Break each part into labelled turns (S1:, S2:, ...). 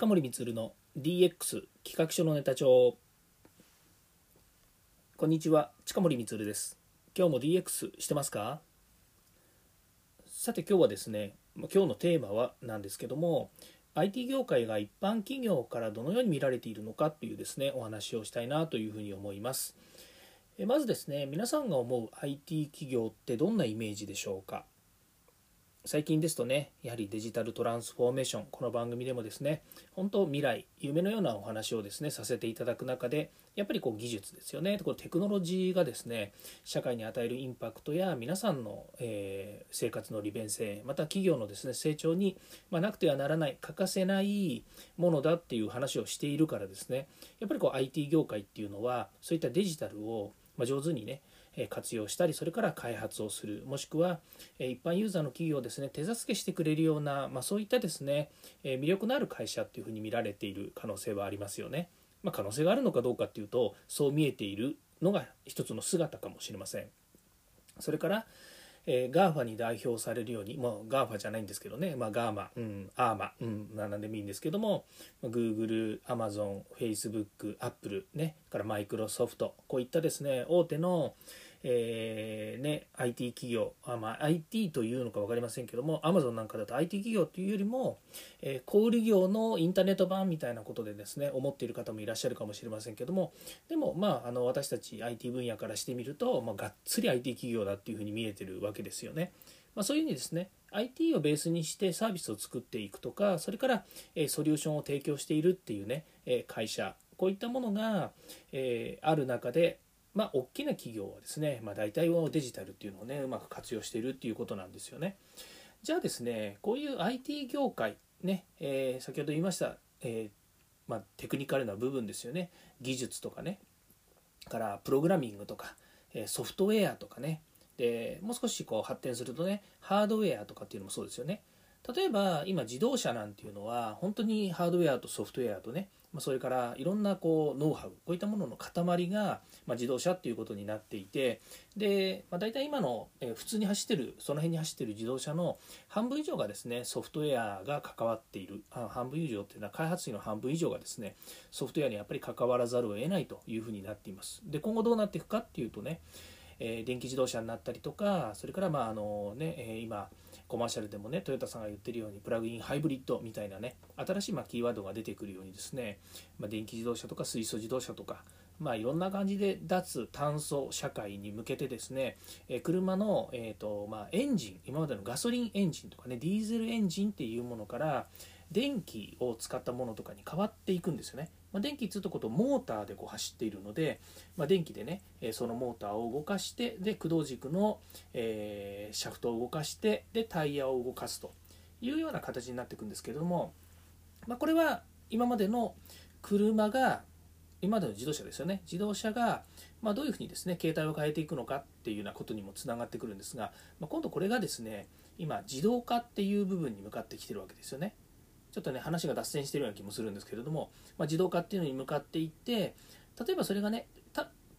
S1: 近森光の DX 企画書のネタ帳。こんにちは近森光です。今日も DX してますか？さて今日はですね今日のテーマはなんですけども IT 業界が一般企業からどのように見られているのかというですねお話をしたいなというふうに思います。まずですね皆さんが思う IT 企業ってどんなイメージでしょうか？最近ですとねやはりデジタルトランスフォーメーションこの番組でもですね本当未来夢のようなお話をですねさせていただく中でやっぱりこう技術ですよね。このテクノロジーがですね社会に与えるインパクトや皆さんの、え、生活の利便性また企業のですね成長に、ま、なくてはならない欠かせないものだっていう話をしているからですねやっぱりこう IT 業界っていうのはそういったデジタルを上手にね活用したりそれから開発をするもしくは一般ユーザーの企業をですね手助けしてくれるような、まあ、そういったですね魅力のある会社っていうふうに見られている可能性はありますよね。まあ、可能性があるのかどうかっていうとそう見えているのが一つの姿かもしれません。それからえー、GAFA に代表されるように、もう GAFA じゃないんですけどね、まあ、ガーマ、うん、アーマ、うん、なんでもいいんですけども、Google、Amazon、Facebook、Apple、ね、からマイクロソフト、こういったですね、大手の、えーね、IT 企業あ、まあ、IT というのか分かりませんけども Amazon なんかだと IT 企業というよりも、えー、小売業のインターネット版みたいなことでですね思っている方もいらっしゃるかもしれませんけどもでも、まあ、あの私たち IT 分野からしてみると、まあ、がっつり IT 企業だっていうふうに見えてるわけですよね。まあ、そういうふうにですね IT をベースにしてサービスを作っていくとかそれから、えー、ソリューションを提供しているっていうね、えー、会社こういったものが、えー、ある中でまあ、大きな企業はですね、まあ、大体はデジタルっていうのをねうまく活用しているっていうことなんですよね。じゃあですねこういう IT 業界ね、えー、先ほど言いました、えー、まあ、テクニカルな部分ですよね。技術とかね。からプログラミングとか、えソフトウェアとかね。でもう少しこう発展するとねハードウェアとかっていうのもそうですよね。例えば今自動車なんていうのは本当にハードウェアとソフトウェアとねまそれからいろんなこうノウハウこういったものの塊が、ま自動車っていうことになっていてで、まあ、大体今の、え普通に走ってるその辺に走ってる自動車の半分以上がですねソフトウェアが関わっている。半分以上っていうのは開発費の半分以上がですねソフトウェアにやっぱり関わらざるを得ないというふうになっています。で今後どうなっていくかっていうとねえ電気自動車になったりとかそれからまああのね、え今コマーシャルでもねトヨタさんが言ってるようにプラグインハイブリッドみたいなね新しいまキーワードが出てくるようにですね、ま、電気自動車とか水素自動車とかまあ、いろんな感じで脱炭素社会に向けてですね、え車の、えーとまあ、エンジン今までのガソリンエンジンとかねディーゼルエンジンっていうものから電気を使ったものとかに変わっていくんですよね。まあ、電気っつうとことモーターでこう走っているので、まあ、電気でねそのモーターを動かしてで駆動軸の、えー、シャフトを動かしてでタイヤを動かすというような形になっていくんですけれども、まあ、これは今までの車が今までの自動車ですよね自動車が、まどういうふうにですね形態を変えていくのかっていうようなことにもつながってくるんですが、ま今度これがですね今自動化っていう部分に向かってきてるわけですよね。ちょっとね話が脱線してるような気もするんですけれども、まあ、自動化っていうのに向かっていって例えばそれがね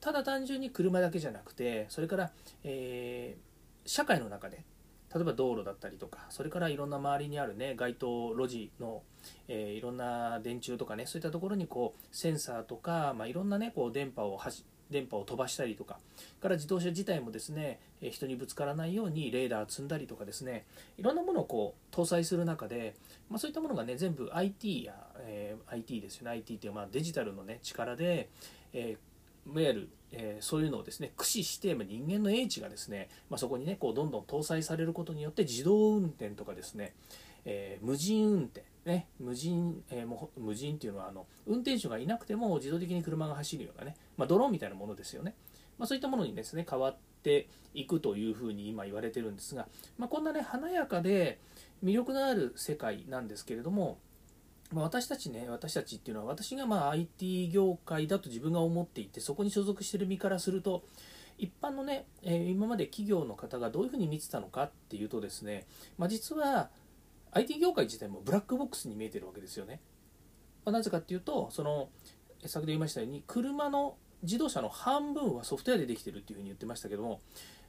S1: ただ単純に車だけじゃなくてそれから、えー、社会の中で例えば道路だったりとかそれからいろんな周りにあるね街頭路地の、えー、いろんな電柱とかねそういったところにこうセンサーとか、まあ、いろんなねこう電波を発電波を飛ばしたりとかから自動車自体もですね人にぶつからないようにレーダー積んだりとかですねいろんなものをこう搭載する中で、まあ、そういったものがね全部 IT や、えー、IT ですよね。IT っていうまあデジタルのね力で、えー、いわゆるえー、そういうのをですね駆使して人間の英知がですね、まあ、そこにねこうどんどん搭載されることによって自動運転とかですね、えー、無人運転ね、無人、えー、も無人っていうのはあの運転手がいなくても自動的に車が走るようなね、まあ、ドローンみたいなものですよね、まあ、そういったものにですね変わっていくというふうに今言われてるんですが、まあ、こんなね華やかで魅力のある世界なんですけれども、まあ、私たちね私たちっていうのは私がまあ IT 業界だと自分が思っていてそこに所属してる身からすると一般のね、えー、今まで企業の方がどういうふうに見てたのかっていうとですね、まあ、実は IT 業界自体もブラックボックスに見えてるわけですよね。まあ、なぜかっていうとその先ほど言いましたように車の自動車の半分はソフトウェアでできてるっていうふうに言ってましたけども、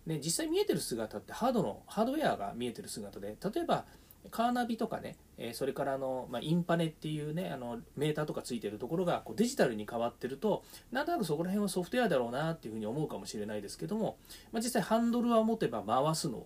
S1: ね、実際見えてる姿ってハードのハードウェアが見えてる姿で例えばカーナビとかね、えそれからあの、まあ、インパネっていうねあのメーターとかついてるところがこうデジタルに変わってるとなんとなくそこら辺はソフトウェアだろうなっていうふうに思うかもしれないですけども、まあ、実際ハンドルは持てば回すのは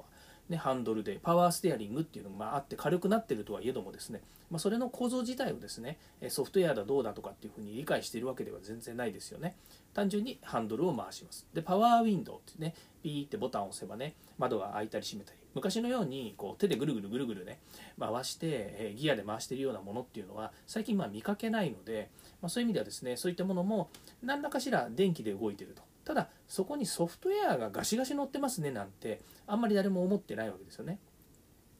S1: ね、ハンドルでパワーステアリングっていうのがあって軽くなってるとはいえどもですね、まあ、それの構造自体をですねソフトウェアだどうだとかっていうふうに理解しているわけでは全然ないですよね。単純にハンドルを回します。でパワーウィンドウってねピーってボタンを押せばね窓が開いたり閉めたり。昔のようにこう手でぐるぐるぐるぐるね回して、ギアで回しているようなものっていうのは最近まあ見かけないので、まあ、そういう意味ではですねそういったものも何らかしら電気で動いてると。ただそこにソフトウェアがガシガシ乗ってますねなんてあんまり誰も思ってないわけですよね。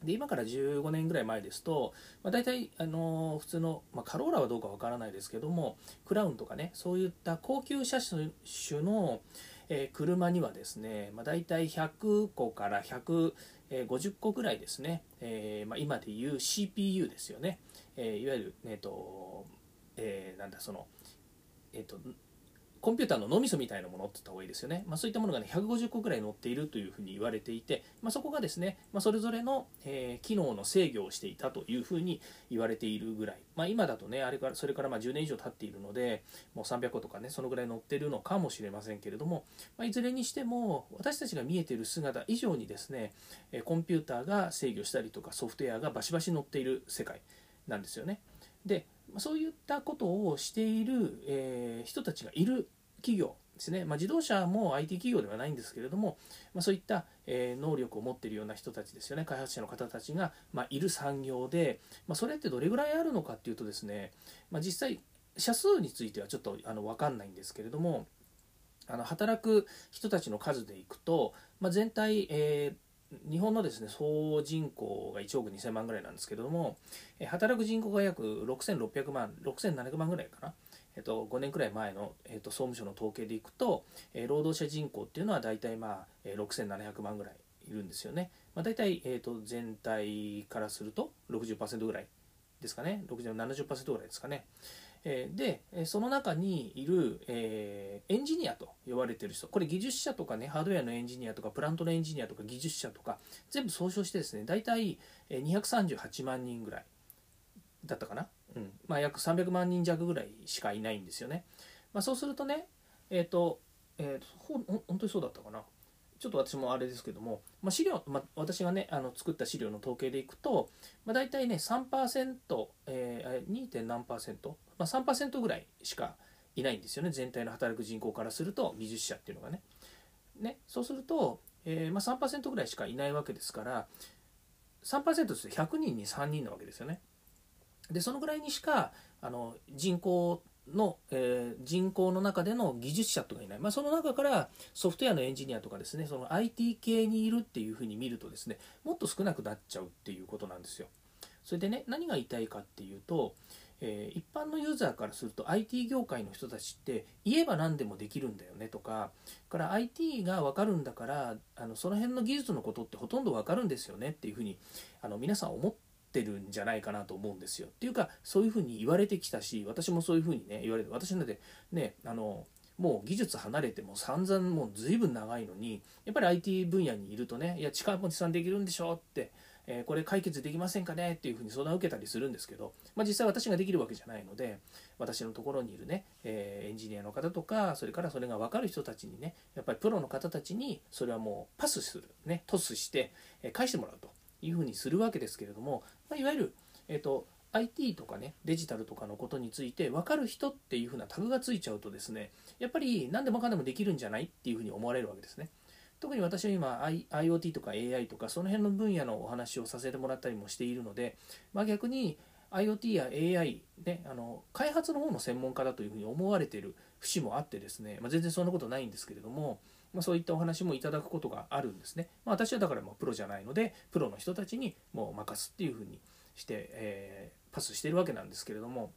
S1: で今から15年ぐらい前ですと、まあ、大体、あのー、普通の、まあ、カローラはどうかわからないですけどもクラウンとかねそういった高級車種の、えー、車にはですね、まあ、大体100個から150個ぐらいですね、えーまあ、今でいう CPU ですよね、え、いわゆる、えーとえ、なんだその、えーとコンピューターの脳みそみたいなものって言った方がいいですよね、まあ、そういったものがね150個ぐらい載っているというふうに言われていて、まあ、そこがですね、まあ、それぞれの、えー、機能の制御をしていたというふうに言われているぐらい、まあ、今だとねあれからそれからまあ10年以上経っているのでもう300個とかねそのぐらい載ってるのかもしれませんけれども、ま、いずれにしても私たちが見えている姿以上にですねコンピューターが制御したりとかソフトウェアがバシバシ載っている世界なんですよね。でそういったことをしている、えー、人たちがいる企業ですね、まあ、自動車も IT 企業ではないんですけれども、まあ、そういった、え能力を持っているような人たちですよね。開発者の方たちが、ま、いる産業で、まあ、それってどれぐらいあるのかっていうとですね、ま、実際社数についてはちょっとあの分かんないんですけれどもあの働く人たちの数でいくと、ま、全体、えー日本のですね総人口が1億2000万ぐらいなんですけれども働く人口が約6600万6700万ぐらいかな。えっと、5年くらい前の、えっと、総務省の統計でいくと、えー、労働者人口っていうのは大体、まあえー、6700万ぐらいいるんですよね。まあ、大体、えーと、全体からすると60%ぐらいですかね6070%ぐらいですかね。えー、でその中にいる、えー、エンジニアと呼ばれてる人これ技術者とかねハードウェアのエンジニアとかプラントのエンジニアとか技術者とか全部総称してですね大体238万人ぐらいだったかなうんまあ、約300万人弱ぐらいしかいないんですよね。まあ、そうするとね、えっ、ー、と、えーと、ほ本当にそうだったかな。ちょっと私もあれですけども、まあ、資料、まあ、私がねあの作った資料の統計でいくと、まあ、大体ね3%、えー、2. 点何パーセント、まあ、3%ぐらいしかいないんですよね全体の働く人口からすると技術者っていうのがね。ねそうすると、えーまあ、3%ぐらいしかいないわけですから3%として100人に3人なわけですよね。でそのぐらいにしかあの人口の、えー、人口の中での技術者とかいない、まあ、その中からソフトウェアのエンジニアとかですねその IT 系にいるっていうふうに見るとですねもっと少なくなっちゃうっていうことなんですよ。それでね何が言いたいかっていうと、えー、一般のユーザーからすると IT 業界の人たちって言えば何でもできるんだよねとかから IT が分かるんだからあのその辺の技術のことってほとんど分かるんですよねっていうふうにあの皆さん思っててるんじゃないかなと思うんですよ。っていうかそういうふうに言われてきたし私もそういうふうにね言われて私なんてねあのもう技術離れても散々もう随分長いのにやっぱり IT 分野にいるとねいや近持さんできるんでしょって、えー、これ解決できませんかねっていうふうに相談を受けたりするんですけど、まあ、実際私ができるわけじゃないので私のところにいるね、えー、エンジニアの方とかそれからそれが分かる人たちにねやっぱりプロの方たちにそれはもうパスするねトスして、返してもらうというふうにするわけですけれども、まあ、いわゆる、えーと、IT とかねデジタルとかのことについて分かる人っていうふうなタグがついちゃうとですねやっぱり何でもかんでもできるんじゃないっていうふうに思われるわけですね。特に私は今 IoT とか AI とかその辺の分野のお話をさせてもらったりもしているので、まあ、逆に IoT や AI、ね、あの開発の方の専門家だというふうに思われている節もあってですね、まあ、全然そんなことないんですけれども、まあ、そういったお話もいただくことがあるんですね。まあ、私はだからもうプロじゃないのでプロの人たちにもう任すっていうふうにして、えー、パスしてるわけなんですけれども、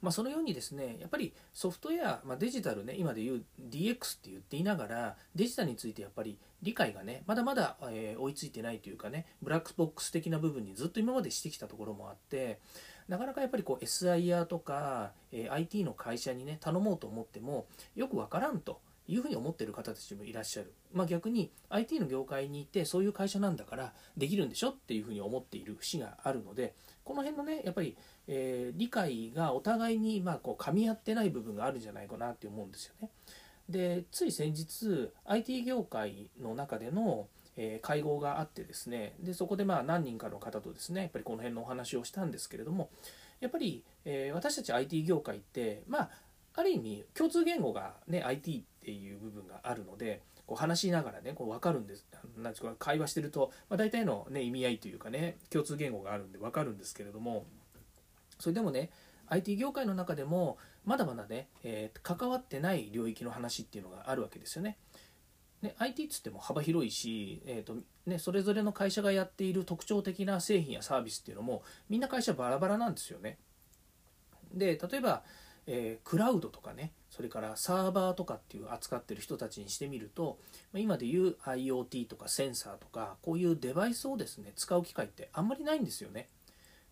S1: まあ、そのようにですねやっぱりソフトウェア、まあ、デジタルね今で言う DX って言っていながらデジタルについてやっぱり理解がねまだまだ、えー、追いついてないというかねブラックボックス的な部分にずっと今までしてきたところもあってなかなかやっぱりこう SIR とか、えー、IT の会社にね頼もうと思ってもよくわからんというふうに思ってる方たちもいらっしゃる、まあ、逆に IT の業界にいてそういう会社なんだからできるんでしょ？っていうふうに思っている節があるのでこの辺のねやっぱり、えー、理解がお互いにまあこう噛み合ってない部分があるんじゃないかなって思うんですよね。でつい先日 IT 業界の中でのえ会合があってですねでそこでまあ何人かの方とですねやっぱりこの辺のお話をしたんですけれどもやっぱり、え私たち IT 業界ってまあある意味共通言語がね IT ってていう部分があるのでこう話しながらねこう分かるんですなんですか会話してると、まあ、大体の、ね、意味合いというかね共通言語があるんで分かるんですけれどもそれでもね IT 業界の中でもまだまだね、えー、関わってない領域の話っていうのがあるわけですよね。ね IT っつっても幅広いし、えーとね、それぞれの会社がやっている特徴的な製品やサービスっていうのもみんな会社バラバラなんですよね。で例えばえー、クラウドとかねそれからサーバーとかっていう扱ってる人たちにしてみると今でいう IoT とかセンサーとかこういうデバイスをですね使う機会ってあんまりないんですよね。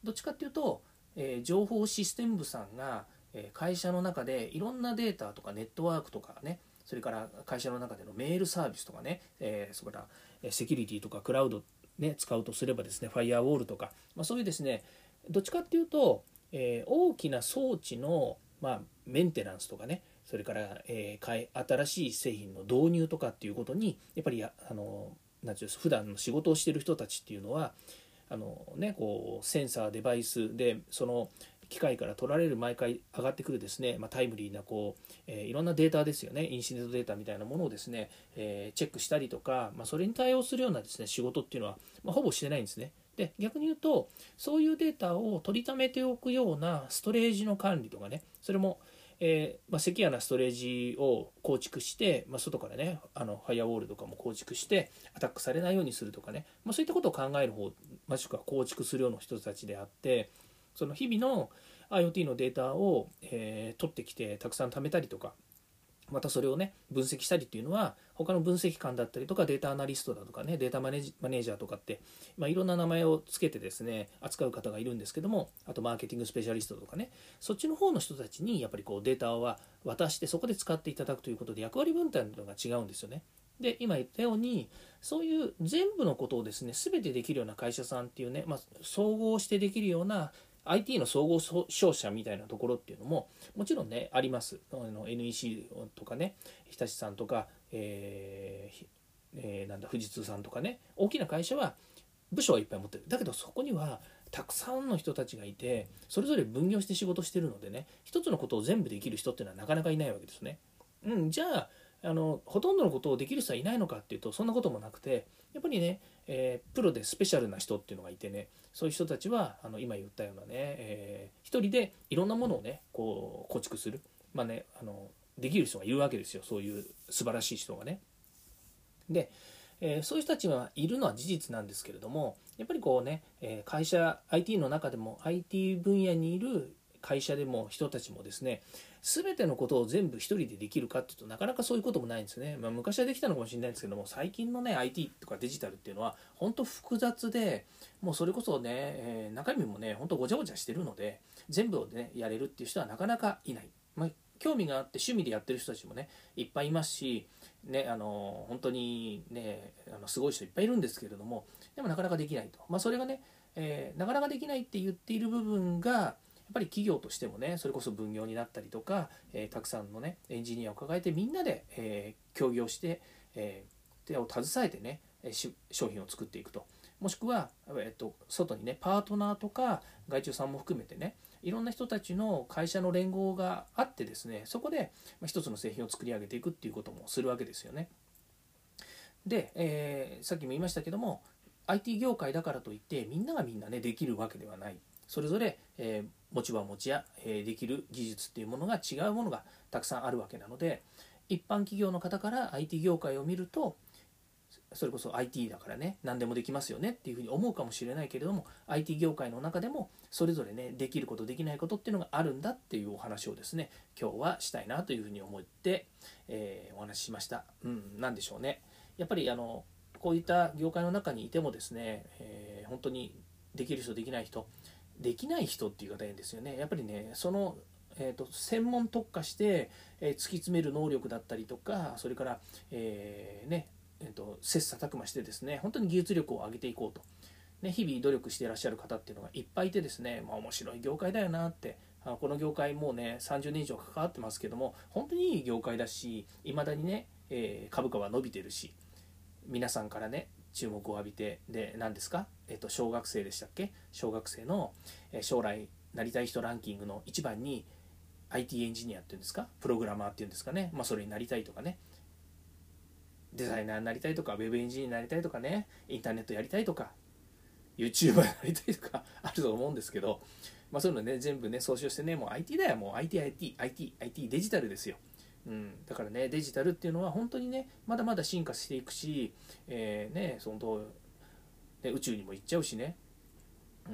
S1: どっちかっていうと、えー、情報システム部さんが、え、会社の中でいろんなデータとかネットワークとかねそれから会社の中でのメールサービスとかね、えー、それからセキュリティとかクラウドね使うとすればですねファイアウォールとか、まあ、そういうですねどっちかっていうと、えー、大きな装置のまあ、メンテナンスとかねそれから、えー、新しい製品の導入とかっていうことにやっぱりあのなんていう普段の仕事をしてる人たちっていうのはあの、ね、こうセンサーデバイスでその機械から取られる毎回上がってくるですね、まあ、タイムリーなこう、えー、いろんなデータですよねインシデントデータみたいなものをですね、えー、チェックしたりとか、まあ、それに対応するようなですね仕事っていうのは、まあ、ほぼしてないんですね。で逆に言うとそういうデータを取りためておくようなストレージの管理とかねそれも、えー、まあ、セキュアなストレージを構築して、まあ、外からねあのファイアウォールとかも構築してアタックされないようにするとかね、まあ、そういったことを考える方もしくは構築するような人たちであってその日々の IoT のデータを、えー、取ってきてたくさん貯めたりとかまたそれをね分析したりっていうのは他の分析官だったりとかデータアナリストだとかねデータマネージャーとかって、まあ、いろんな名前を付けてですね扱う方がいるんですけどもあとマーケティングスペシャリストとかねそっちの方の人たちにやっぱりこうデータは渡してそこで使っていただくということで役割分担というのが違うんですよね。で今言ったようにそういう全部のことをですね全てできるような会社さんっていうね、まあ、総合してできるような IT の総合商社みたいなところっていうのももちろんねありますあの NEC とかね日立さんとか、えーえー、なんだ富士通さんとかね大きな会社は部署はいっぱい持ってるだけどそこにはたくさんの人たちがいてそれぞれ分業して仕事してるのでね一つのことを全部できる人っていうのはなかなかいないわけですね。うん、じゃああのほとんどのことをできる人はいないのかっていうとそんなこともなくてやっぱりね、えー、プロでスペシャルな人っていうのがいてねそういう人たちはあの今言ったようなね、えー、一人でいろんなものをねこう構築するまあねあのできる人がいるわけですよそういう素晴らしい人がね。で、えー、そういう人たちがいるのは事実なんですけれどもやっぱりこうね、え会社 IT の中でも IT 分野にいる会社でも人たちもですね全てのことを全部一人でできるかっていうとなかなかそういうこともないんですね、まあ、昔はできたのかもしれないんですけども最近のね IT とかデジタルっていうのは本当複雑でもうそれこそね、えー、中身もね本当ごちゃごちゃしてるので全部をねやれるっていう人はなかなかいない、まあ、興味があって趣味でやってる人たちもねいっぱいいますしね、あの本当にねあのすごい人いっぱいいるんですけれどもでもなかなかできないと、まあ、それがね、えー、なかなかできないって言っている部分がぱり企業としてもねそれこそ分業になったりとか、えー、たくさんのねエンジニアを抱えてみんなで、えー、協業して、えー、手を携えてね商品を作っていくともしくは、えっと、外にねパートナーとか外注さんも含めてねいろんな人たちの会社の連合があってですねそこで一つの製品を作り上げていくっていうこともするわけですよね。で、えー、さっきも言いましたけども IT 業界だからといってみんながみんなねできるわけではないそれぞれ、え、持ち場持ちや、え、できる技術っていうものが違うものがたくさんあるわけなので一般企業の方から IT 業界を見るとそれこそ IT だからね何でもできますよねっていうふうに思うかもしれないけれども IT 業界の中でもそれぞれねできることできないことっていうのがあるんだっていうお話をですね今日はしたいなというふうに思って、えー、お話ししました。うん、何でしょうね。やっぱりあのこういった業界の中にいてもですね、えー、本当にできる人できない人できない人っていう方いいんですよね。やっぱりねそのえーと、専門特化して、えー、突き詰める能力だったりとかそれから、えー、ねえーと、切磋琢磨してですね本当に技術力を上げていこうと、ね、日々努力していらっしゃる方っていうのがいっぱいいてですね、まあ、面白い業界だよなって。あこの業界もうね30年以上関わってますけども本当にいい業界だしいまだにね、えー、株価は伸びてるし皆さんからね注目を浴びてで何ですか、えっと、小学生でしたっけ？小学生の、将来なりたい人ランキングの一番に IT エンジニアっていうんですか？プログラマーっていうんですかね、まあ、それになりたいとかね。デザイナーになりたいとかウェブエンジニアになりたいとかね。インターネットやりたいとか。YouTuber になりたいとか あると思うんですけど、まあ、そういうのね全部ね総称してねもう IT だよ。もう ITIT IT IT デジタルですよ、うん、だからねデジタルっていうのは本当にねまだまだ進化していくし、えー、ねそのね宇宙にも行っちゃうしね、う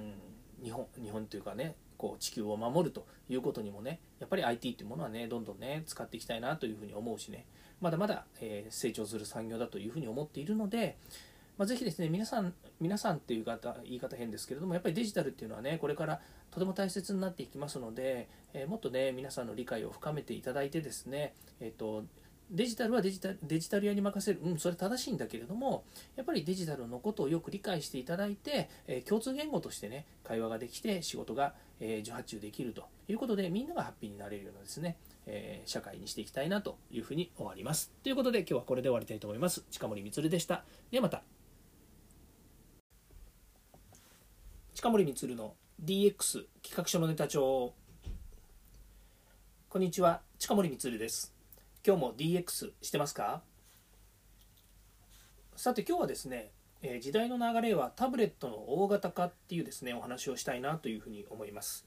S1: ん、日本日本というかねこう地球を守るということにもねやっぱり IT っていうものはねどんどんね使っていきたいなというふうに思うしね。まだまだ、えー、成長する産業だというふうに思っているので、まあ、ぜひですね皆さん皆さんっていう方言い方変ですけれどもやっぱりデジタルっていうのはねこれからとても大切になっていきますので、えー、もっとね皆さんの理解を深めていただいてですね、えーとデジタルはデジタルデジタル屋に任せる、うん、それ正しいんだけれども、やっぱりデジタルのことをよく理解していただいて、えー、共通言語としてね、会話ができて仕事が、えー、受発注できるということで、みんながハッピーになれるようなですね、えー、社会にしていきたいなというふうに終わります。ということで、今日はこれで終わりたいと思います。近森光でした。ではまた。近森光の DX 企画書のネタ帳。こんにちは、近森光です。今日も DX してますか？さて今日はですね、えー、時代の流れはタブレットの大型化っていうですねお話をしたいなというふうに思います、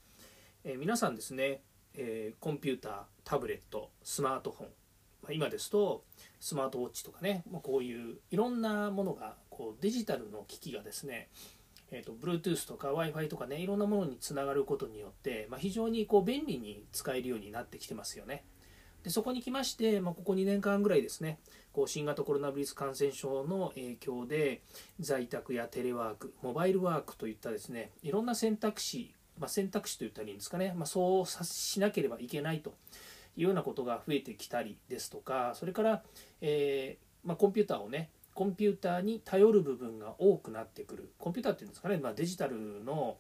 S1: えー、皆さんですね、えー、コンピュータータブレットスマートフォン、今ですとスマートウォッチとかね、まあ、こういういろんなものがこうデジタルの機器がですねえーと、Bluetooth とか Wi-Fi とかねいろんなものにつながることによって、まあ、非常にこう便利に使えるようになってきてますよね。でそこに来まして、まあ、ここ2年間ぐらいですねこう新型コロナウイルス感染症の影響で在宅やテレワークモバイルワークといったですねいろんな選択肢、まあ、選択肢といったらいいんですかね、まあ、そうしなければいけないというようなことが増えてきたりですとかそれから、えー、まあ、コンピューターをねコンピューターに頼る部分が多くなってくるコンピューターっていうんですかね、まあ、デジタルの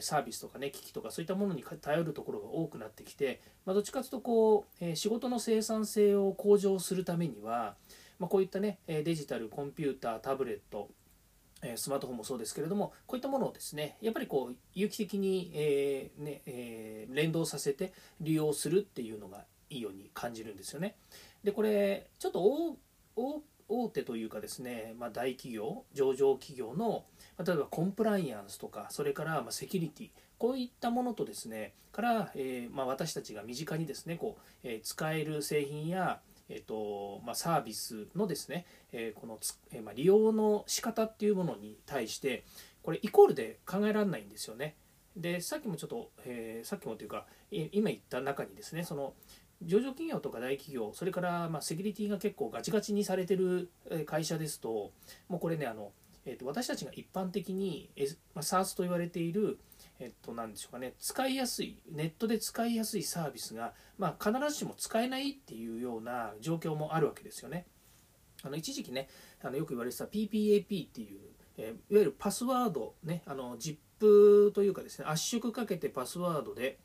S1: サービスとかね機器とかそういったものに頼るところが多くなってきて、まあ、どっちかというとこう仕事の生産性を向上するためには、まあ、こういったねデジタルコンピュータータブレットスマートフォンもそうですけれどもこういったものをですねやっぱりこう有機的に、えー、ねえー、連動させて利用するっていうのがいいように感じるんですよね。でこれちょっと大大手というかですね、まあ、大企業上場企業の例えばコンプライアンスとかそれからまセキュリティこういったものとですねから、えー、まあ、私たちが身近にですねこう、えー、使える製品やえーとまあ、サービスのですね、えー、このつ、えー、まあ、利用の仕方っていうものに対してこれイコールで考えられないんですよね。でさっきもちょっと、えー、さっきもというか今言った中にですねその上場企業とか大企業それからまセキュリティが結構ガチガチにされてる会社ですともうこれねあの、えー、と私たちが一般的に、ま、SARS と言われているえっと、何でしょうかね使いやすいネットで使いやすいサービスが、まあ、必ずしも使えないっていうような状況もあるわけですよね。あの一時期ねあのよく言われてた PPAP っていう、えいわゆるパスワードねあの ZIP というかですね圧縮かけてパスワードで、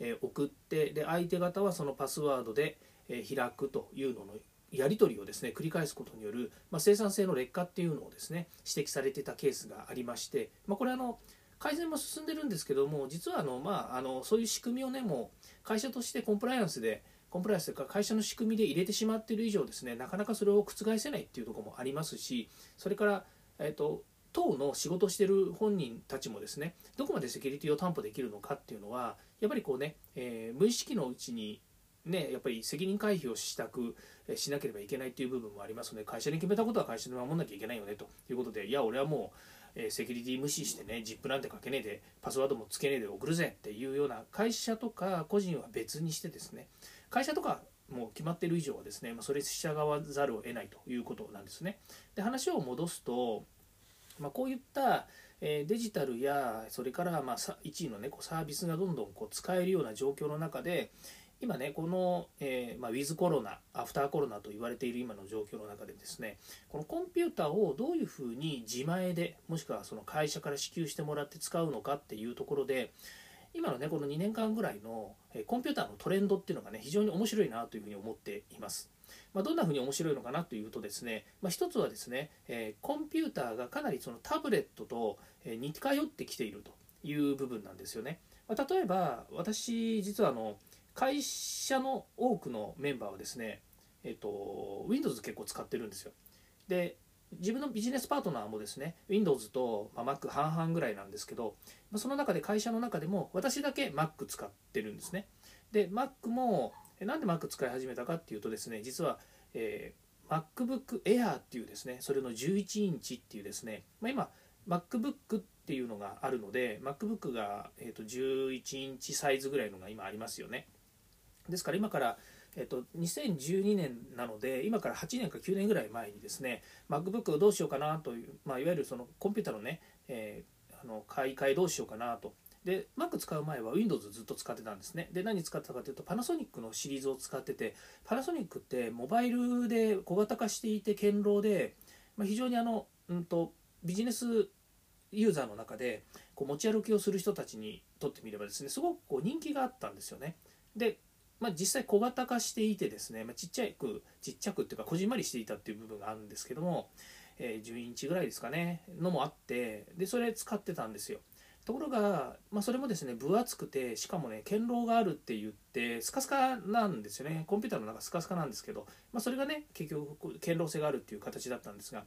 S1: え送ってで相手方はそのパスワードで、え開くというののやり取りをですね繰り返すことによる、まあ、生産性の劣化っていうのをですね指摘されてたケースがありまして、まあ、これあの改善も進んでるんですけども実はあの、まあ、あのそういう仕組みをねもう会社としてコンプライアンスでコンプライアンスというか会社の仕組みで入れてしまっている以上ですねなかなかそれを覆せないっていうところもありますしそれから、えーと当の仕事してる本人たちもですねどこまでセキュリティを担保できるのかっていうのはやっぱりこうね、えー、無意識のうちにね、やっぱり責任回避をしたくしなければいけないという部分もありますので会社に決めたことは会社で守らなきゃいけないよねということでいや俺はもう、えセキュリティ無視してね ZIP なんてかけねえでパスワードもつけねえで送るぜっていうような会社とか個人は別にしてですね会社とかもう決まってる以上はですね、まそれ従わざるを得ないということなんですね。で話を戻すとまあ、こういった、えデジタルやそれからまあ1位のねこうサービスがどんどんこう使えるような状況の中で今ねこの、え、まあ、ウィズコロナアフターコロナと言われている今の状況の中でですねこのコンピューターをどういうふうに自前でもしくはその会社から支給してもらって使うのかっていうところで今のねこの2年間ぐらいのコンピューターのトレンドっていうのがね非常に面白いなというふうに思っています。まあ、どんなふうに面白いのかなというとですね、まあ、一つはですね、え、コンピューターがかなりそのタブレットと似通ってきているという部分なんですよね。まあ、例えば私実はあの会社の多くのメンバーはですね、えっと、Windows 結構使ってるんですよ。で自分のビジネスパートナーもですね Windows と Mac 半々ぐらいなんですけどその中で会社の中でも私だけ Mac 使ってるんですね。で Mac もなんで Mac 使い始めたかっていうとですね実は、えー、MacBook Air っていうですねそれの11インチっていうですね、まあ、今 MacBook っていうのがあるので MacBook が、えー、と11インチサイズぐらいのが今ありますよね。ですから今から、えっと、2012年なので今から8年か9年ぐらい前にですね MacBook をどうしようかなという、まあ、いわゆるそのコンピューターのね、えー、あの買い替えどうしようかなと。で Mac 使う前は Windows ずっと使ってたんですね。で何使ってたかというとパナソニックのシリーズを使っててパナソニックってモバイルで小型化していて堅牢で、まあ、非常にあの、うんと、ビジネスユーザーの中でこう持ち歩きをする人たちにとってみればですねすごくこう人気があったんですよね。でまあ、実際小型化していてですね、まあ、ちっちゃくちっちゃくっていうかこじんまりしていたっていう部分があるんですけども、えー、10インチぐらいですかねのもあってでそれ使ってたんですよ。ところが、まあ、それもですね分厚くてしかもね堅牢があるって言ってスカスカなんですよね。コンピューターの中スカスカなんですけど、まあ、それがね結局堅牢性があるっていう形だったんですが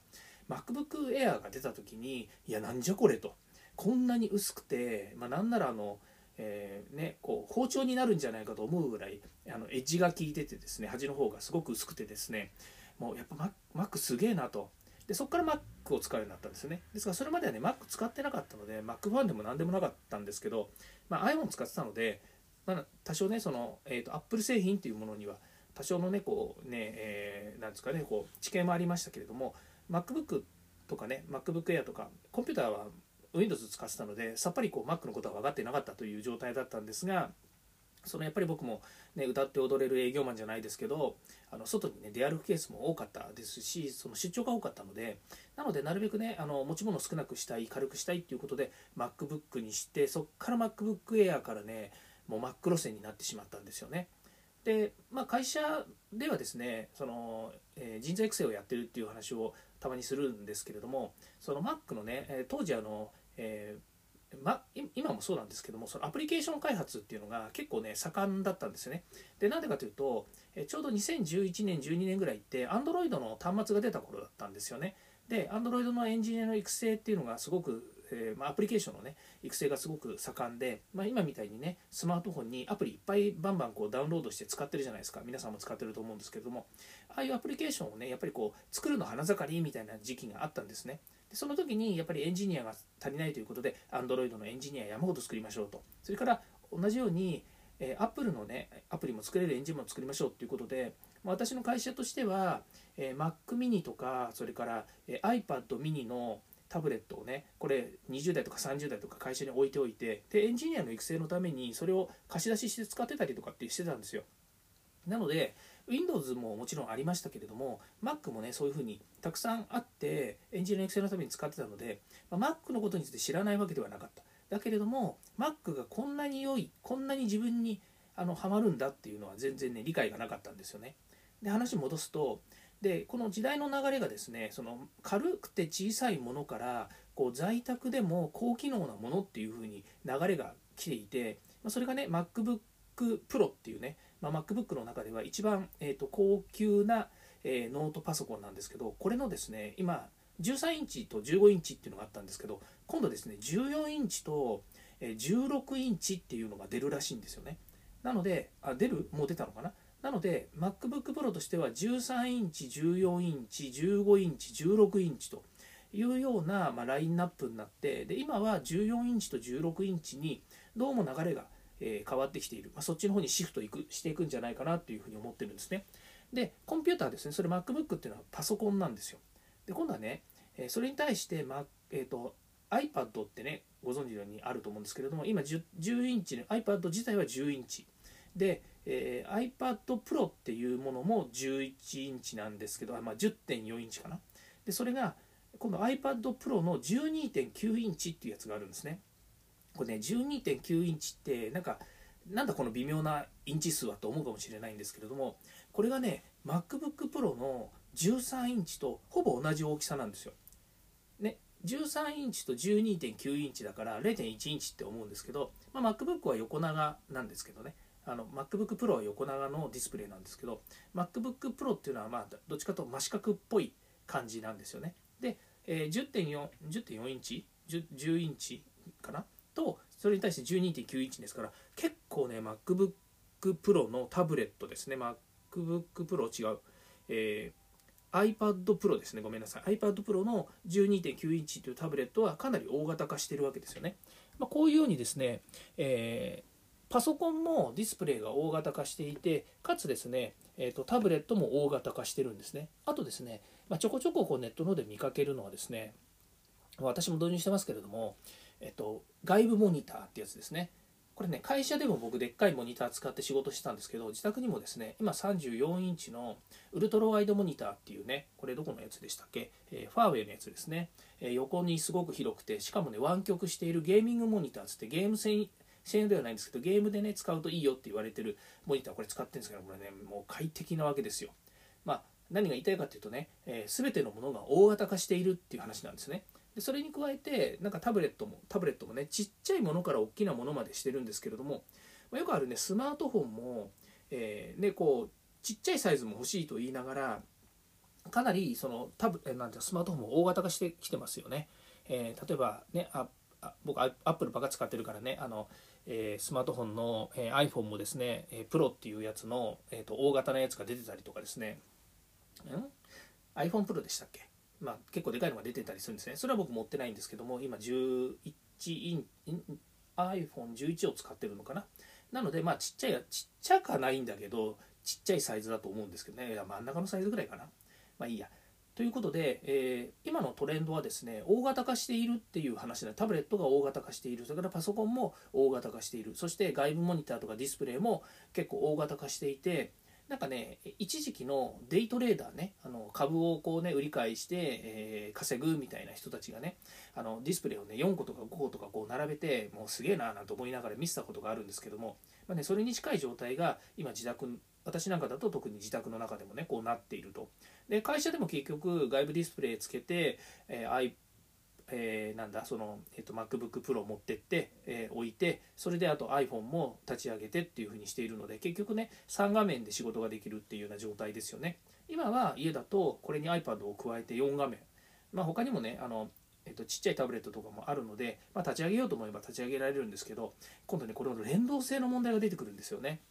S1: MacBook Air が出た時にいやなんじゃこれと。こんなに薄くて、まあ、なんならあのえー、ね、こう包丁になるんじゃないかと思うぐらいあのエッジが効いててですね端の方がすごく薄くてですねもうやっぱ Mac すげえなと。でそこから Mac を使うようになったんですね。ですからそれまではね Mac 使ってなかったので Mac ファンでも何でもなかったんですけど、まあ、iPhone 使ってたので、まあ、多少ねその、えーと、Apple 製品っていうものには多少のねこうね、えー、なんですかねこう知見もありましたけれども MacBook とかね MacBook Air とかコンピューターは Windows 使ってたのでさっぱりこう Mac のことは分かってなかったという状態だったんですがそのやっぱり僕も、ね、歌って踊れる営業マンじゃないですけどあの外にね出歩くケースも多かったですしその出張が多かったのでなのでなるべくねあの持ち物少なくしたい軽くしたいっていうことで MacBook にしてそっから MacBook Air からねもう Mac 路線になってしまったんですよね。で、まあ、会社ではですねその、えー、人材育成をやってるっていう話をたまにするんですけれどもその Mac のね当時あの、えー、ま、今もそうなんですけどもそのアプリケーション開発っていうのが結構ね盛んだったんですよね。でなんでかというとえちょうど2011年12年ぐらいって Android の端末が出た頃だったんですよね。で Android のエンジニアの育成っていうのがすごくえー、まあ、アプリケーションのね育成がすごく盛んで、ま、今みたいにねスマートフォンにアプリいっぱいバンバンこうダウンロードして使ってるじゃないですか。皆さんも使ってると思うんですけどもああいうアプリケーションをねやっぱりこう作るの花盛りみたいな時期があったんですね。でその時にやっぱりエンジニアが足りないということで Android のエンジニア山ほど作りましょうと。それから同じようにえー、Apple のねアプリも作れるエンジンも作りましょうということで私の会社としては、えー、Mac mini とかそれから、えー、iPad mini のタブレットをねこれ20代とか30代とか会社に置いておいてでエンジニアの育成のためにそれを貸し出しして使ってたりとかってしてたんですよ。なので Windows ももちろんありましたけれども Mac もねそういうふうにたくさんあってエンジニアの育成のために使ってたので、まあ、Mac のことについて知らないわけではなかった。だけれども Mac がこんなに良いこんなに自分にあのハマるんだっていうのは全然ね理解がなかったんですよね。で話戻すとでこの時代の流れがですねその軽くて小さいものからこう在宅でも高機能なものっていう風に流れが来ていてそれがね MacBook Pro っていうね、まあ、MacBook の中では一番、えーと、高級な、えー、ノートパソコンなんですけどこれのですね今13インチと15インチっていうのがあったんですけど今度ですね14インチと16インチっていうのが出るらしいんですよね。なのであ出る？もう出たのかな？なので MacBook Pro としては13インチ14インチ15インチ16インチというような、まあ、ラインナップになってで今は14インチと16インチにどうも流れが、えー、変わってきている、まあ、そっちの方にシフトいくしていくんじゃないかなというふうに思ってるんですね。でコンピューターですねそれ MacBook っていうのはパソコンなんですよ。で今度はね、えそれに対して、まえーと iPad ってねご存知のようにあると思うんですけれども今 10, 10インチ iPad 自体は10インチ。で、えー、iPad Pro っていうものも11インチなんですけど、まあ、10.4インチかな。でそれが今度 iPad Pro の12.9インチっていうやつがあるんですね。これね12.9インチってなんかなんだこの微妙なインチ数はと思うかもしれないんですけれどもこれがね MacBook Pro の13インチとほぼ同じ大きさなんですよ。ね、13インチと12.9インチだから0.1インチって思うんですけど、まあ、MacBook は横長なんですけどねあの MacBook Pro は横長のディスプレイなんですけど MacBook Pro っていうのはまあどっちかと真四角っぽい感じなんですよね。で、え、10.4, 10.4インチ？10, 10インチかな？とそれに対して12.9インチですから結構ね MacBook Pro のタブレットですね。MacBook Pro 違う、えー、iPad Pro ですね。ごめんなさい。iPad Pro の12.9インチというタブレットはかなり大型化してるわけですよね、まあ、こういうようにですね、えー、パソコンもディスプレイが大型化していてかつですね、えーと、タブレットも大型化してるんですね。あとですね、まあ、ちょこちょここうネットので見かけるのはですね私も導入してますけれどもえっと、外部モニターってやつですね。これね、会社でも僕でっかいモニター使って仕事してたんですけど、自宅にもですね、今34インチのウルトラワイドモニターっていうね、これどこのやつでしたっけ、えー、ファーウェイのやつですね、えー、横にすごく広くて、しかもね、湾曲しているゲーミングモニターつってゲーム専用ではないんですけど、ゲームでね、使うといいよって言われてるモニター、これ使ってるんですけど、これね、もう快適なわけですよ。まあ、何が言いたいかっていうとね、えー、全てのものが大型化しているっていう話なんですね。でそれに加えてなんかタブレットもタブレットもねちっちゃいものから大きなものまでしてるんですけれども、まあ、よくあるねスマートフォンも、えー、ね、こうちっちゃいサイズも欲しいと言いながらかなりそのタブなんてスマートフォンも大型化してきてますよね。えー、例えばねあ僕アップルばっか使ってるからねあの、えー、スマートフォンの、えー、iPhone もですね、えー、プロっていうやつの、えーと、大型なやつが出てたりとかですね。ん？iPhone プロでしたっけ？まあ、結構でかいのが出てたりするんですね。それは僕持ってないんですけども、今11イン、iPhone11 を使ってるのかな。なので、まあ、ちっちゃい、ちっちゃかないんだけど、ちっちゃいサイズだと思うんですけどねいや、真ん中のサイズぐらいかな。まあいいや。ということで、えー、今のトレンドはですね、大型化しているっていう話で、タブレットが大型化している、それからパソコンも大型化している、そして外部モニターとかディスプレイも結構大型化していて、なんかね一時期のデイトレーダーねあの株をこうね売り買いして、えー、稼ぐみたいな人たちがねあのディスプレイをね4個とか5個とかこう並べてもうすげえななんて思いながら見せたことがあるんですけども、まあね、それに近い状態が今自宅私なんかだと特に自宅の中でもねこうなっていると。で会社でも結局外部ディスプレイつけて、えー、えー、なんだその、えーと、MacBook Pro 持ってって、えー、置いてそれであと iPhone も立ち上げてっていうふうにしているので結局ね3画面で仕事ができるっていうような状態ですよね今は家だとこれに iPad を加えて4画面まあ他にもねあのえっと、ちっちゃいタブレットとかもあるので、まあ、立ち上げようと思えば立ち上げられるんですけど今度ねこれの連動性の問題が出てくるんですよね。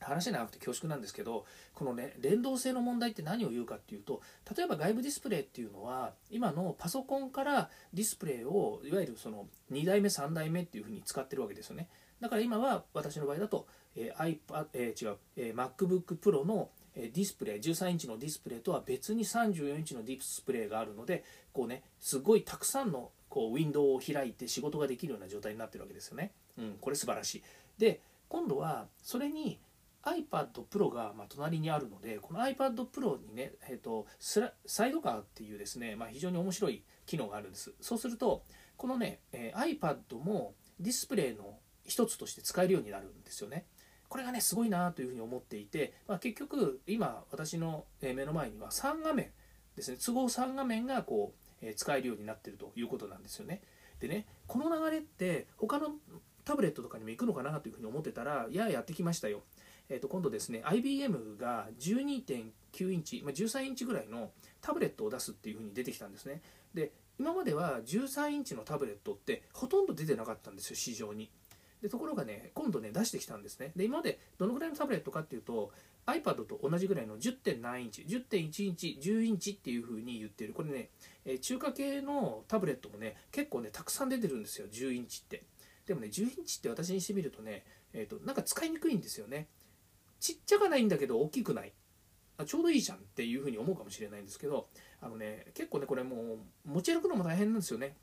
S1: 話長くて恐縮なんですけどこのね連動性の問題って何を言うかっていうと例えば外部ディスプレイっていうのは今のパソコンからディスプレイをいわゆるその2代目3代目っていうふうに使ってるわけですよねだから今は私の場合だと、えー iPad えー、違う、えー、MacBook Pro のディスプレイ13インチのディスプレイとは別に34インチのディスプレイがあるのでこうねすごいたくさんのこうウィンドウを開いて仕事ができるような状態になってるわけですよね。うん、これ素晴らしい。で今度はそれに iPad Pro がま隣にあるのでこの iPad Pro にね、えーと、サイドカーっていうですね、まあ、非常に面白い機能があるんです。そうするとこのね、えー、iPad もディスプレイの一つとして使えるようになるんですよね。これがねすごいなというふうに思っていて、まあ、結局今私の目の前には3画面ですね。都合3画面がこう、え使えるようになってるということなんですよね。でねこの流れって他のタブレットとかにも行くのかなというふうに思ってたらいややってきましたよ。えー、と今度ですね IBM が12.9インチ、まあ、13インチぐらいのタブレットを出すっていうふうに出てきたんですね。で今までは13インチのタブレットってほとんど出てなかったんですよ市場に。でところがね今度ね出してきたんですね。で今までどのぐらいのタブレットかっていうと iPad と同じぐらいの10.7インチ10.1インチ10インチっていう風に言ってる。これね、え中華系のタブレットもね結構ねたくさん出てるんですよ10インチって。でもね10インチって私にしてみるとね、えーとなんか使いにくいんですよね。ちっちゃかないんだけど大きくない？あちょうどいいじゃんっていうふうに思うかもしれないんですけどあのね結構ねこれもう持ち歩くのも大変なんですよね。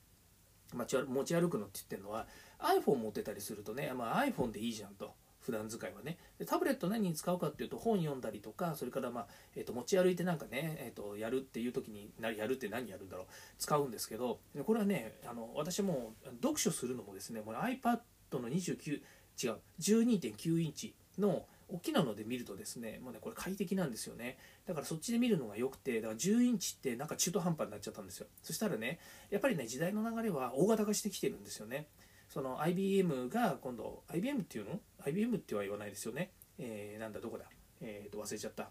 S1: 持ち歩くのって言ってるのは iPhone 持ってたりするとね、まあ、iPhone でいいじゃんと。普段使いはね。タブレット何に使うかっていうと本読んだりとかそれからまあ、えー、と持ち歩いてなんかね、えー、とやるっていう時にやるって何やるんだろう。使うんですけどこれはねあの私も読書するのもですねもう iPad の29違う12.9インチの大きなので見るとですねもうねこれ快適なんですよね。だからそっちで見るのが良くてだから10インチってなんか中途半端になっちゃったんですよ。そしたらねやっぱりね時代の流れは大型化してきてるんですよね。その IBM が今度 IBM っていうの？IBM っては言わないですよね、えー、なんだどこだ？えっ、ー、と忘れちゃった。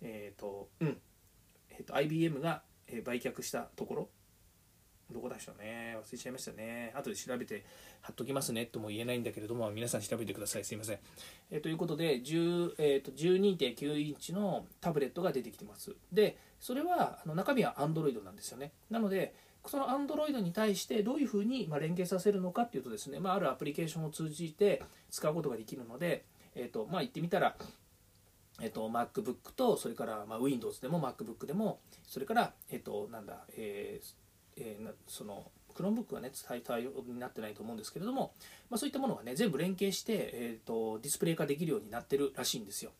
S1: えっ、ー、とうん。えっ、と IBM が売却したところ。どこだしたね忘れちゃいましたね。後で調べて貼っときますねとも言えないんだけれども皆さん調べてください。すいません、えー、ということで10、えー、と12.9インチのタブレットが出てきてます。でそれはあの中身は Android なんですよね。なのでその Android に対してどういうふうに連携させるのかっていうとですね、まあ、あるアプリケーションを通じて使うことができるので、えーとまあ、言ってみたら、えーと、MacBook とそれからまあ Windows でも MacBook でもそれから、えーとなんだえーえー、その Chromebook はね対応になってないと思うんですけれども、まあ、そういったものがね全部連携して、えーと、ディスプレイ化できるようになってるらしいんですよ。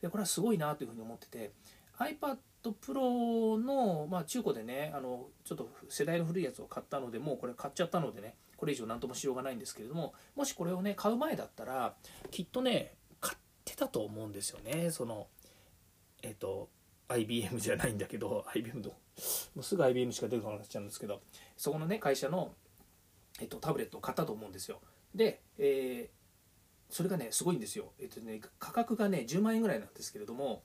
S1: でこれはすごいなというふうに思ってて iPad Pro の、まあ、中古でねあのちょっと世代の古いやつを買ったのでもうこれ買っちゃったのでねこれ以上何ともしようがないんですけれどももしこれをね買う前だったらきっとね買ってたと思うんですよね。そのえっ、ー、と IBM じゃないんだけど IBM のもうすぐ IBM しか出てこなくなっちゃうんですけどそこのね会社の、えっと、タブレットを買ったと思うんですよ。で、えー、それがねすごいんですよ、えっとね、価格がね10万円ぐらいなんですけれども、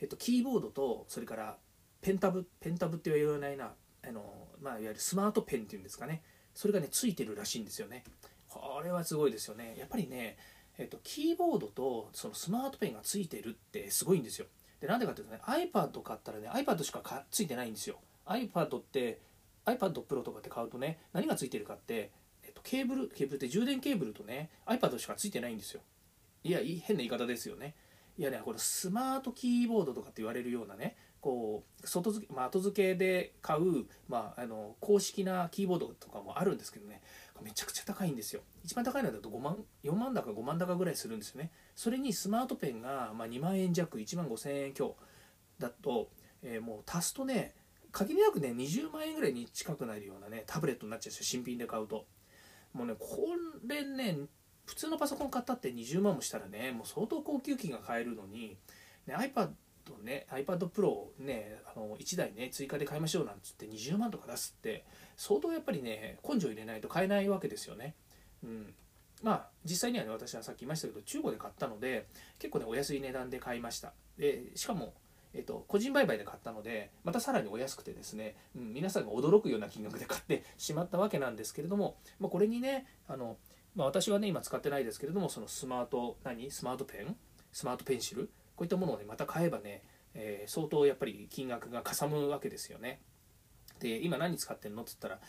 S1: えっと、キーボードとそれからペンタブペンタブって言わないなあの、まあ、いわゆるスマートペンっていうんですかね。それがねついてるらしいんですよね。これはすごいですよね。やっぱりねえっと、キーボードとそのスマートペンがついてるってすごいんですよ。でなんでかっていうとね iPad 買ったらね iPad しかかついてないんですよ。iPad って iPad Pro とかって買うとね何がついてるかって、えっと、ケーブルケーブルって充電ケーブルとね iPad しかついてないんですよ。いや変な言い方ですよね。いやねこれスマートキーボードとかって言われるようなねこう外付け、まあ、後付けで買う、まあ、あの公式なキーボードとかもあるんですけどね。めちゃくちゃ高いんですよ。一番高いのだと5万4万高5万高ぐらいするんですよね。それにスマートペンが、ま、2万円弱1万5000円強だと、えー、もう足すとね限りなくね20万円ぐらいに近くなるようなねタブレットになっちゃうんですよ新品で買うと。もうねこれね普通のパソコン買ったって20万もしたらねもう相当高級機が買えるのに、ね、iPad ね iPad Pro をねあの1台ね追加で買いましょうなんつって20万とか出すって相当やっぱりね根性入れないと買えないわけですよね。うん。まあ実際にはね私はさっき言いましたけど中古で買ったので結構ねお安い値段で買いました。でしかもえっと、個人売買で買ったのでまたさらにお安くてですね、うん、皆さんが驚くような金額で買って しまったわけなんですけれども、まあ、これにねあの、まあ、私はね今使ってないですけれどもそのスマート何？スマートペン？スマートペンシル？こういったものをねまた買えばね、えー、相当やっぱり金額がかさむわけですよね。で今何使ってんのって言ったら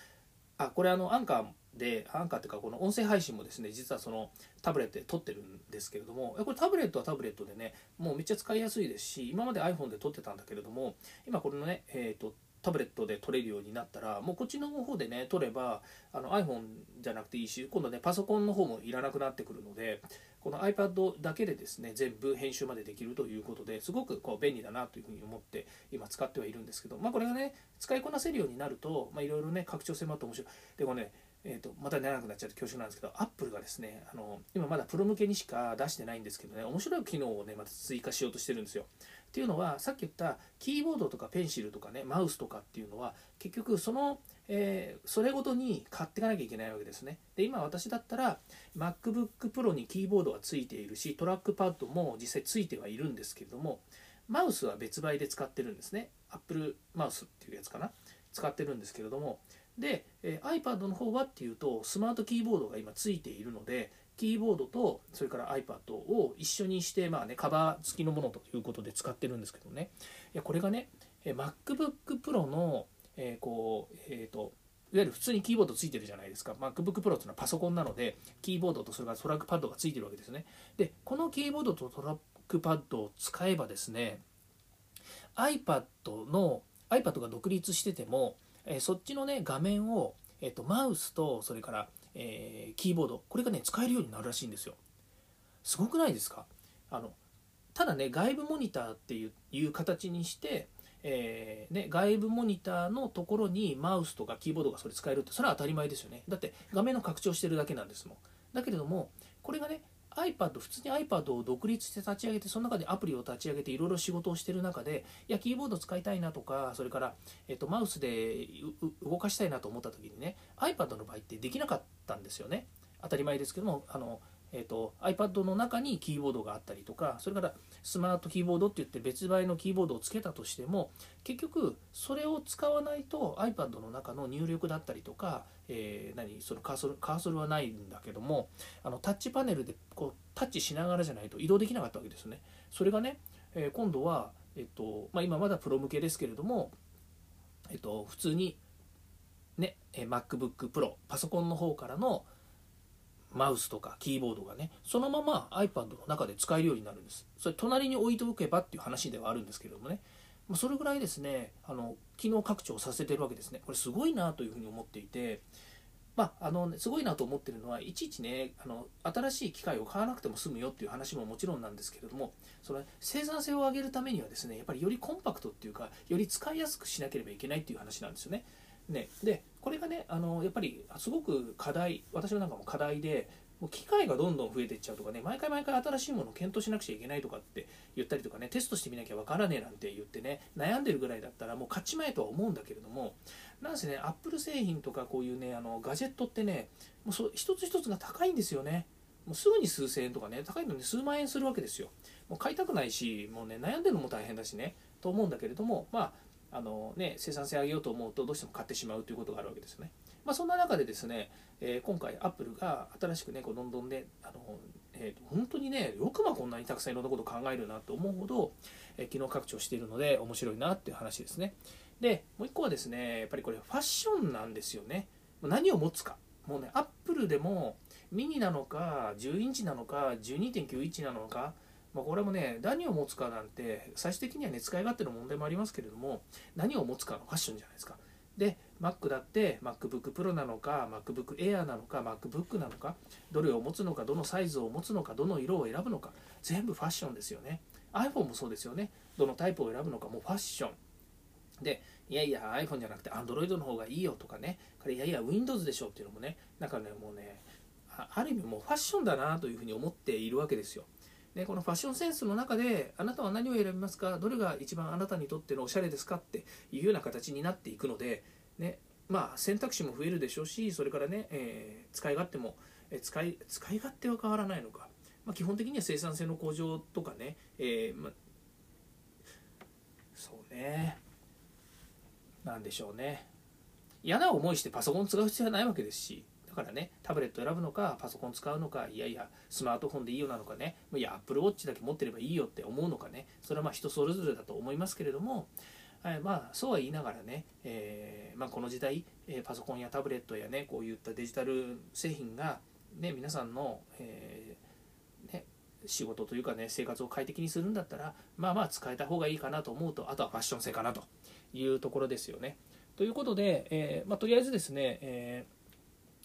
S1: あこれあのアンカーでアンカーっていうかこの音声配信もですね実はそのタブレットで撮ってるんですけれどもこれタブレットはタブレットでねもうめっちゃ使いやすいですし今まで iPhone で撮ってたんだけれども今これのね、えーと、タブレットで撮れるようになったらもうこっちの方でね撮ればあの iPhone じゃなくていいし今度ねパソコンの方もいらなくなってくるのでこの iPad だけでですね全部編集までできるということですごくこう便利だなというふうに思って今使ってはいるんですけどまあこれがね使いこなせるようになるといろいろね拡張性もあって面白いでもねえーと、また長くなっちゃうと恐縮なんですけど、Apple がですね、あの今まだプロ向けにしか出してないんですけどね、面白い機能をね、また追加しようとしてるんですよ。っていうのは、さっき言ったキーボードとかペンシルとかね、マウスとかっていうのは、結局そのえー、それごとに買っていかなきゃいけないわけですね。で今私だったら MacBook Pro にキーボードがついているしトラックパッドも実際ついてはいるんですけれどもマウスは別売で使ってるんですね。Apple マウスっていうやつかな使ってるんですけれどもで、えー、iPad の方はっていうとスマートキーボードが今ついているのでキーボードとそれから iPad を一緒にしてまあねカバー付きのものということで使ってるんですけどねいやこれがね MacBook Pro のえー、こう、えーと、いわゆる普通にキーボードついてるじゃないですか。MacBook Pro というのはパソコンなので、キーボードとそれからトラックパッドがついてるわけですね。で、このキーボードとトラックパッドを使えばですね、iPad の iPad が独立してても、えー、そっちのね画面を、えっと、マウスとそれから、えー、キーボードこれがね使えるようになるらしいんですよ。すごくないですか？あのただね外部モニターっていう形にしてえーね、外部モニターのところにマウスとかキーボードがそれ使えるってそれは当たり前ですよね。だって画面の拡張してるだけなんですもん。だけれどもこれがね iPad 普通に iPad を独立して立ち上げてその中でアプリを立ち上げていろいろ仕事をしてる中でいやキーボード使いたいなとかそれから、えっと、マウスで動かしたいなと思った時にね iPad の場合ってできなかったんですよね。当たり前ですけどもあのえーと、iPad の中にキーボードがあったりとかそれからスマートキーボードって言って別売のキーボードをつけたとしても結局それを使わないと iPad の中の入力だったりとか、えー、何そのカーソルカーソルはないんだけどもあのタッチパネルでこうタッチしながらじゃないと移動できなかったわけですよね。それがね、えー、今度は、えっとまあ、今まだプロ向けですけれども、えっと、普通にね MacBook Pro パソコンの方からのマウスとかキーボードがねそのまま iPad の中で使えるようになるんです。それ隣に置いておけばっていう話ではあるんですけれどもね。それぐらいですねあの機能拡張させてるわけですね。これすごいなというふうに思っていて。まあ、あのすごいなと思ってるのはいちいちねあの新しい機械を買わなくても済むよっていう話ももちろんなんですけれどもその生産性を上げるためにはですねやっぱりよりコンパクトっていうかより使いやすくしなければいけないっていう話なんですよね。ね。でこれがねあのやっぱりすごく課題私のなんかも課題でもう機械がどんどん増えていっちゃうとかね毎回毎回新しいものを検討しなくちゃいけないとかって言ったりとかねテストしてみなきゃわからねえなんて言ってね悩んでるぐらいだったらもう買っちまえとは思うんだけれどもなんせねアップル製品とかこういうねあのガジェットってねもうそ一つ一つが高いんですよね。もうすぐに数千円とかね高いのに数万円するわけですよ。もう買いたくないしもうね悩んでるのも大変だしねと思うんだけれどもまああのね、生産性上げようと思うとどうしても買ってしまうということがあるわけですよね。まあ、そんな中でですね、えー、今回アップルが新しくねこうどんどんねあの、えー、本当にねよくまこんなにたくさんいろんなことを考えるなと思うほど、えー、機能拡張しているので面白いなっていう話ですね。でもう一個はですねやっぱりこれファッションなんですよね。何を持つか。もうねアップルでもミニなのか10インチなのか12.9インチなのかまあ、これもね何を持つかなんて最終的にはね使い勝手の問題もありますけれども何を持つかのファッションじゃないですか。で Mac だって MacBook Pro なのか MacBook Air なのか MacBook なのかどれを持つのかどのサイズを持つのかどの色を選ぶのか全部ファッションですよね。iPhone もそうですよね。どのタイプを選ぶのかもうファッションでいやいや iPhone じゃなくて Android の方がいいよとかね。これいやいや Windows でしょっていうのもねなんかねもうねある意味もうファッションだなというふうに思っているわけですよ。でこのファッションセンスの中であなたは何を選びますか？どれが一番あなたにとってのおしゃれですか？っていうような形になっていくのでねまあ、選択肢も増えるでしょうしそれからね、えー、使い勝手も、えー、使い使い勝手は変わらないのか、まあ、基本的には生産性の向上とかね、えーま、そうね。なんでしょうね。嫌な思いしてパソコン使う必要はないわけですしだからねタブレット選ぶのかパソコン使うのかいやいやスマートフォンでいいよなのかねいやアップルウォッチだけ持ってればいいよって思うのかねそれはまあ人それぞれだと思いますけれどもはい、まあそうは言いながらね、えー、まあ、この時代、え、パソコンやタブレットやねこういったデジタル製品が、ね、皆さんの、えー、ね、仕事というかね生活を快適にするんだったらまあまあ使えた方がいいかなと思うとあとはファッション性かなというところですよね。ということで、えまあ、とりあえずですね、えー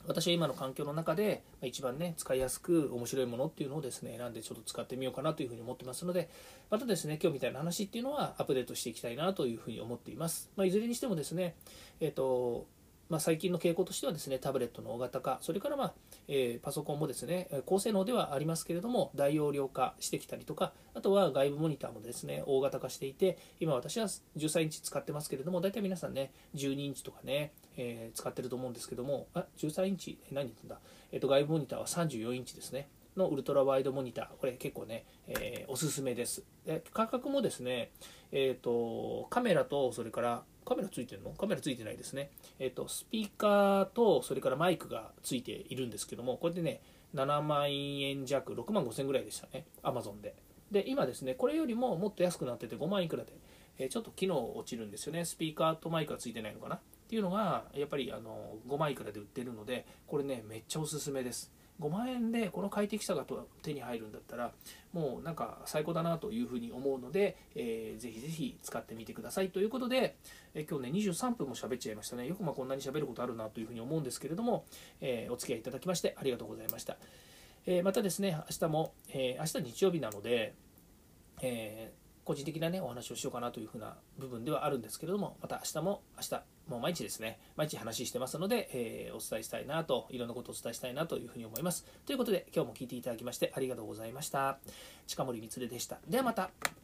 S1: 私は今の環境の中で一番ね使いやすく面白いものっていうのをですね選んでちょっと使ってみようかなというふうに思ってますのでまたですね今日みたいな話っていうのはアップデートしていきたいなというふうに思っています、まあ、いずれにしてもですねえっ、ー、とまあ、最近の傾向としてはですねタブレットの大型化それから、まあえー、パソコンもですね高性能ではありますけれども大容量化してきたりとかあとは外部モニターもですね大型化していて今私は13インチ使ってますけれども大体皆さんね12インチとかね、えー、使ってると思うんですけどもあ13インチ？何言ってんだ、えーと、外部モニターは34インチですね。のウルトラワイドモニター。これ結構ね、えー、おすすめです。で価格もですね、えーとカメラとそれからカメラついてるの？カメラついてないですね。えっ、と、スピーカーと、それからマイクがついているんですけども、これでね、7万円弱、6万5千ぐらいでしたね、アマゾンで。で、今ですね、これよりももっと安くなってて5万いくらで、えー、ちょっと機能落ちるんですよね。スピーカーとマイクがついてないのかな？っていうのが、やっぱりあの5万いくらで売ってるので、これね、めっちゃおすすめです。5万円でこの快適さが手に入るんだったらもうなんか最高だなというふうに思うので、えー、ぜひぜひ使ってみてくださいということで、え、今日ね23分も喋っちゃいましたね。よくまこんなに喋ることあるなというふうに思うんですけれども、えー、お付き合いいただきましてありがとうございました、えまたですね明日も、え明日日曜日なので、え個人的なねお話をしようかなというふうな部分ではあるんですけれどもまた明日も明日もう毎日ですね、毎日話してますので、えー、お伝えしたいなと、いろんなことをお伝えしたいなというふうに思います。ということで、今日も聞いていただきましてありがとうございました。近森光でした。ではまた。